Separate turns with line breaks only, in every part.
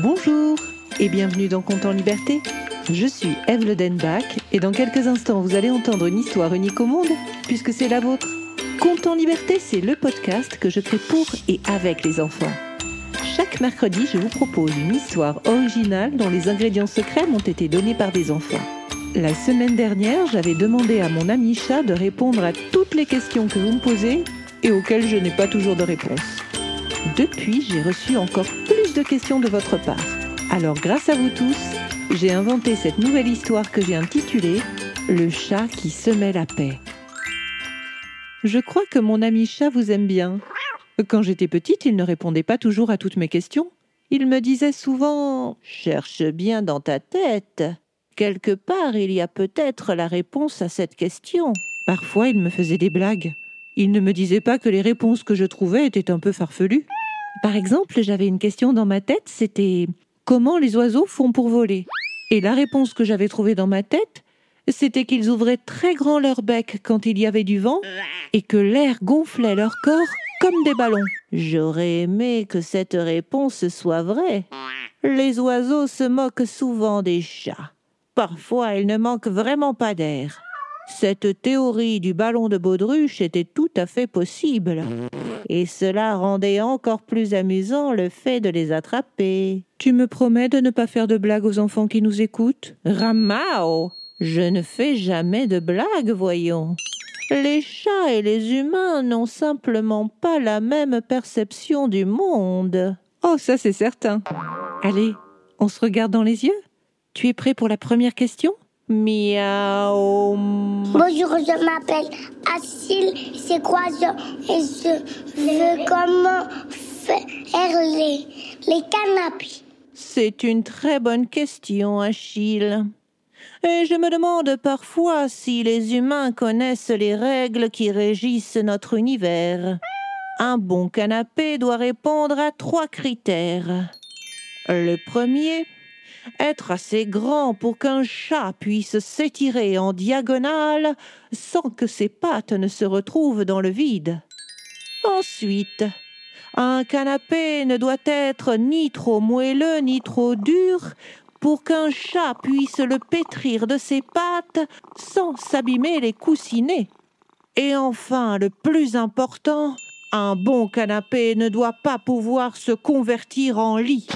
Bonjour et bienvenue dans Compte en Liberté. Je suis Eve Ledenbach et dans quelques instants vous allez entendre une histoire unique au monde puisque c'est la vôtre. Compte en Liberté, c'est le podcast que je crée pour et avec les enfants. Chaque mercredi, je vous propose une histoire originale dont les ingrédients secrets m'ont été donnés par des enfants. La semaine dernière, j'avais demandé à mon ami chat de répondre à toutes les questions que vous me posez et auxquelles je n'ai pas toujours de réponse. Depuis, j'ai reçu encore plus de questions de votre part. Alors grâce à vous tous, j'ai inventé cette nouvelle histoire que j'ai intitulée Le chat qui semait la paix. Je crois que mon ami chat vous aime bien. Quand j'étais petite, il ne répondait pas toujours à toutes mes questions. Il me disait souvent Cherche bien dans ta tête. Quelque part, il y a peut-être la réponse à cette question. Parfois, il me faisait des blagues. Il ne me disait pas que les réponses que je trouvais étaient un peu farfelues. Par exemple, j'avais une question dans ma tête, c'était comment les oiseaux font pour voler? Et la réponse que j'avais trouvée dans ma tête, c'était qu'ils ouvraient très grand leur bec quand il y avait du vent et que l'air gonflait leur corps comme des ballons. J'aurais aimé que cette réponse soit vraie. Les oiseaux se moquent souvent des chats. Parfois, ils ne manquent vraiment pas d'air. Cette théorie du ballon de baudruche était tout à fait possible. Et cela rendait encore plus amusant le fait de les attraper. Tu me promets de ne pas faire de blagues aux enfants qui nous écoutent? Ramao Je ne fais jamais de blagues, voyons. Les chats et les humains n'ont simplement pas la même perception du monde. Oh, ça c'est certain. Allez, on se regarde dans les yeux Tu es prêt pour la première question? Miaou.
Bonjour, je m'appelle Achille. C'est quoi je, et je veux comment faire les, les canapés?
C'est une très bonne question, Achille. Et je me demande parfois si les humains connaissent les règles qui régissent notre univers. Un bon canapé doit répondre à trois critères. Le premier, être assez grand pour qu'un chat puisse s'étirer en diagonale sans que ses pattes ne se retrouvent dans le vide. Ensuite, un canapé ne doit être ni trop moelleux ni trop dur pour qu'un chat puisse le pétrir de ses pattes sans s'abîmer les coussinets. Et enfin, le plus important, un bon canapé ne doit pas pouvoir se convertir en lit.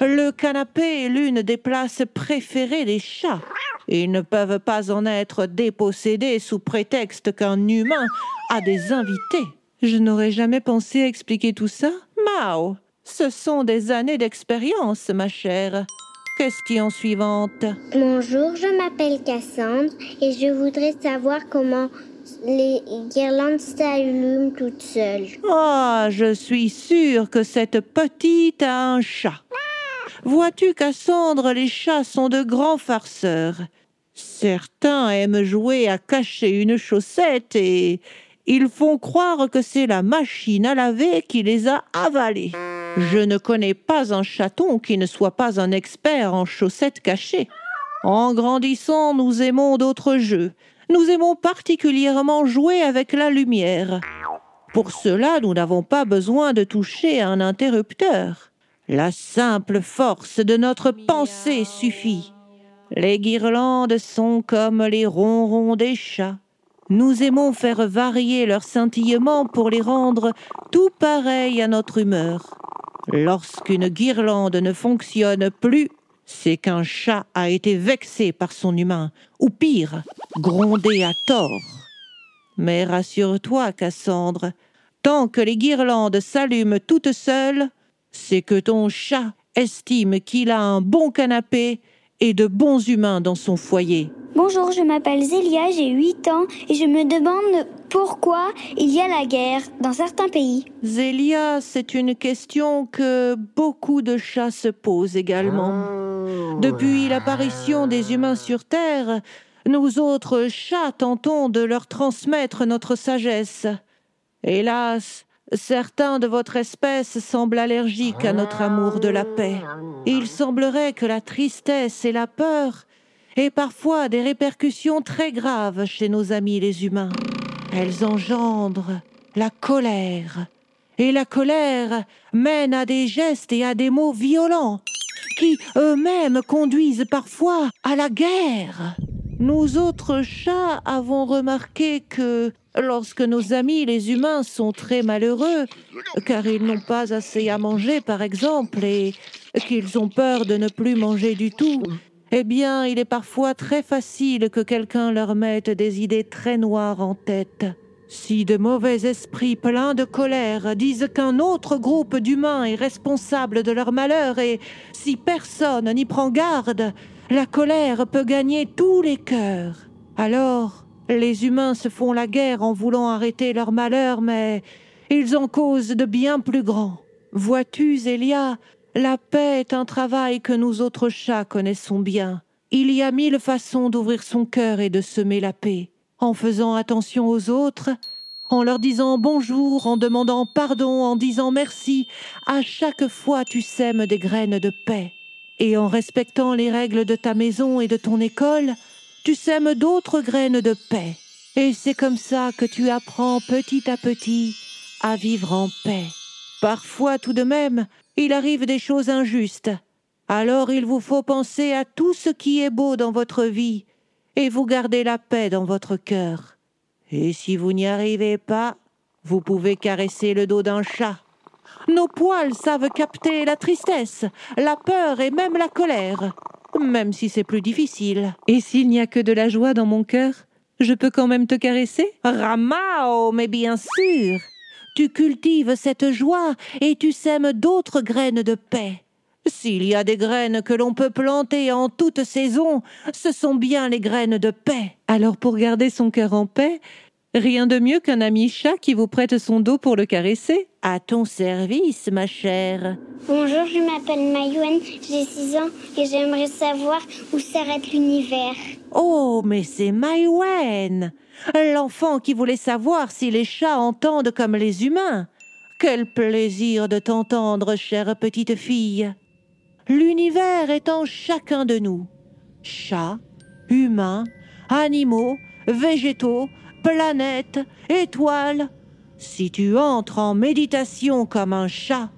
Le canapé est l'une des places préférées des chats. Ils ne peuvent pas en être dépossédés sous prétexte qu'un humain a des invités. Je n'aurais jamais pensé à expliquer tout ça. Mao, ce sont des années d'expérience, ma chère. Question suivante?
Bonjour, je m'appelle Cassandre et je voudrais savoir comment les guirlandes s'allument toutes seules.
Ah, je suis sûre que cette petite a un chat. Vois-tu, Cassandre, les chats sont de grands farceurs. Certains aiment jouer à cacher une chaussette et ils font croire que c'est la machine à laver qui les a avalés. Je ne connais pas un chaton qui ne soit pas un expert en chaussettes cachées. En grandissant, nous aimons d'autres jeux. Nous aimons particulièrement jouer avec la lumière. Pour cela, nous n'avons pas besoin de toucher un interrupteur. La simple force de notre pensée suffit. Les guirlandes sont comme les ronrons des chats. Nous aimons faire varier leur scintillement pour les rendre tout pareils à notre humeur. Lorsqu'une guirlande ne fonctionne plus, c'est qu'un chat a été vexé par son humain, ou pire, grondé à tort. Mais rassure-toi, Cassandre, tant que les guirlandes s'allument toutes seules, c'est que ton chat estime qu'il a un bon canapé et de bons humains dans son foyer.
Bonjour, je m'appelle Zélia, j'ai 8 ans et je me demande pourquoi il y a la guerre dans certains pays.
Zélia, c'est une question que beaucoup de chats se posent également. Depuis l'apparition des humains sur Terre, nous autres chats tentons de leur transmettre notre sagesse. Hélas, Certains de votre espèce semblent allergiques à notre amour de la paix. Il semblerait que la tristesse et la peur aient parfois des répercussions très graves chez nos amis les humains. Elles engendrent la colère. Et la colère mène à des gestes et à des mots violents qui eux-mêmes conduisent parfois à la guerre. Nous autres chats avons remarqué que lorsque nos amis les humains sont très malheureux, car ils n'ont pas assez à manger par exemple, et qu'ils ont peur de ne plus manger du tout, eh bien il est parfois très facile que quelqu'un leur mette des idées très noires en tête. Si de mauvais esprits pleins de colère disent qu'un autre groupe d'humains est responsable de leur malheur et si personne n'y prend garde, la colère peut gagner tous les cœurs. Alors, les humains se font la guerre en voulant arrêter leur malheur, mais ils en causent de bien plus grands. Vois-tu, Zélia, la paix est un travail que nous autres chats connaissons bien. Il y a mille façons d'ouvrir son cœur et de semer la paix en faisant attention aux autres, en leur disant bonjour, en demandant pardon, en disant merci. À chaque fois, tu sèmes des graines de paix. Et en respectant les règles de ta maison et de ton école, tu sèmes d'autres graines de paix. Et c'est comme ça que tu apprends petit à petit à vivre en paix. Parfois tout de même, il arrive des choses injustes. Alors il vous faut penser à tout ce qui est beau dans votre vie et vous gardez la paix dans votre cœur. Et si vous n'y arrivez pas, vous pouvez caresser le dos d'un chat. Nos poils savent capter la tristesse, la peur et même la colère, même si c'est plus difficile. Et s'il n'y a que de la joie dans mon cœur, je peux quand même te caresser? Ramao, mais bien sûr Tu cultives cette joie et tu sèmes d'autres graines de paix. S'il y a des graines que l'on peut planter en toute saison, ce sont bien les graines de paix. Alors pour garder son cœur en paix, rien de mieux qu'un ami chat qui vous prête son dos pour le caresser. À ton service, ma chère.
Bonjour, je m'appelle Mayouen, j'ai 6 ans et j'aimerais savoir où s'arrête l'univers.
Oh, mais c'est Mayouen L'enfant qui voulait savoir si les chats entendent comme les humains. Quel plaisir de t'entendre, chère petite fille. L'univers est en chacun de nous. Chats, humains, animaux, végétaux, planètes, étoiles. Si tu entres en méditation comme un chat,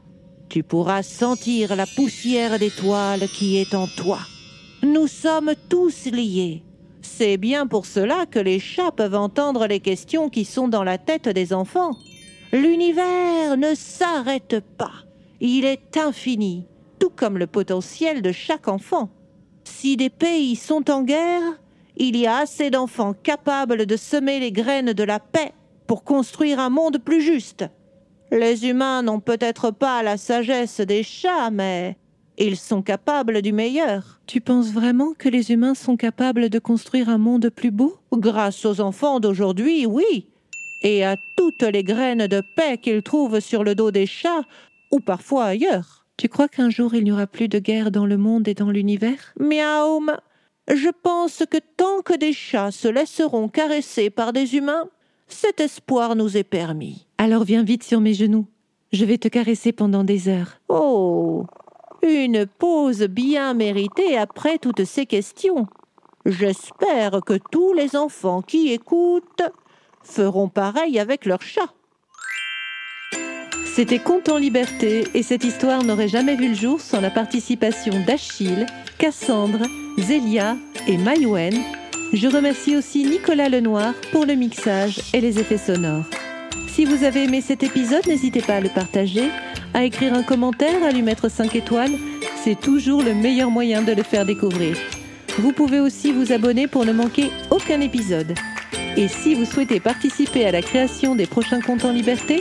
tu pourras sentir la poussière d'étoiles qui est en toi. Nous sommes tous liés. C'est bien pour cela que les chats peuvent entendre les questions qui sont dans la tête des enfants. L'univers ne s'arrête pas. Il est infini tout comme le potentiel de chaque enfant. Si des pays sont en guerre, il y a assez d'enfants capables de semer les graines de la paix pour construire un monde plus juste. Les humains n'ont peut-être pas la sagesse des chats, mais ils sont capables du meilleur. Tu penses vraiment que les humains sont capables de construire un monde plus beau? Grâce aux enfants d'aujourd'hui, oui. Et à toutes les graines de paix qu'ils trouvent sur le dos des chats, ou parfois ailleurs. Tu crois qu'un jour il n'y aura plus de guerre dans le monde et dans l'univers? Miaoum Je pense que tant que des chats se laisseront caresser par des humains, cet espoir nous est permis. Alors viens vite sur mes genoux. Je vais te caresser pendant des heures. Oh Une pause bien méritée après toutes ces questions. J'espère que tous les enfants qui écoutent feront pareil avec leurs chats. C'était Conte en liberté et cette histoire n'aurait jamais vu le jour sans la participation d'Achille, Cassandre, Zélia et Maïwen. Je remercie aussi Nicolas Lenoir pour le mixage et les effets sonores. Si vous avez aimé cet épisode, n'hésitez pas à le partager, à écrire un commentaire, à lui mettre 5 étoiles. C'est toujours le meilleur moyen de le faire découvrir. Vous pouvez aussi vous abonner pour ne manquer aucun épisode. Et si vous souhaitez participer à la création des prochains contes en liberté,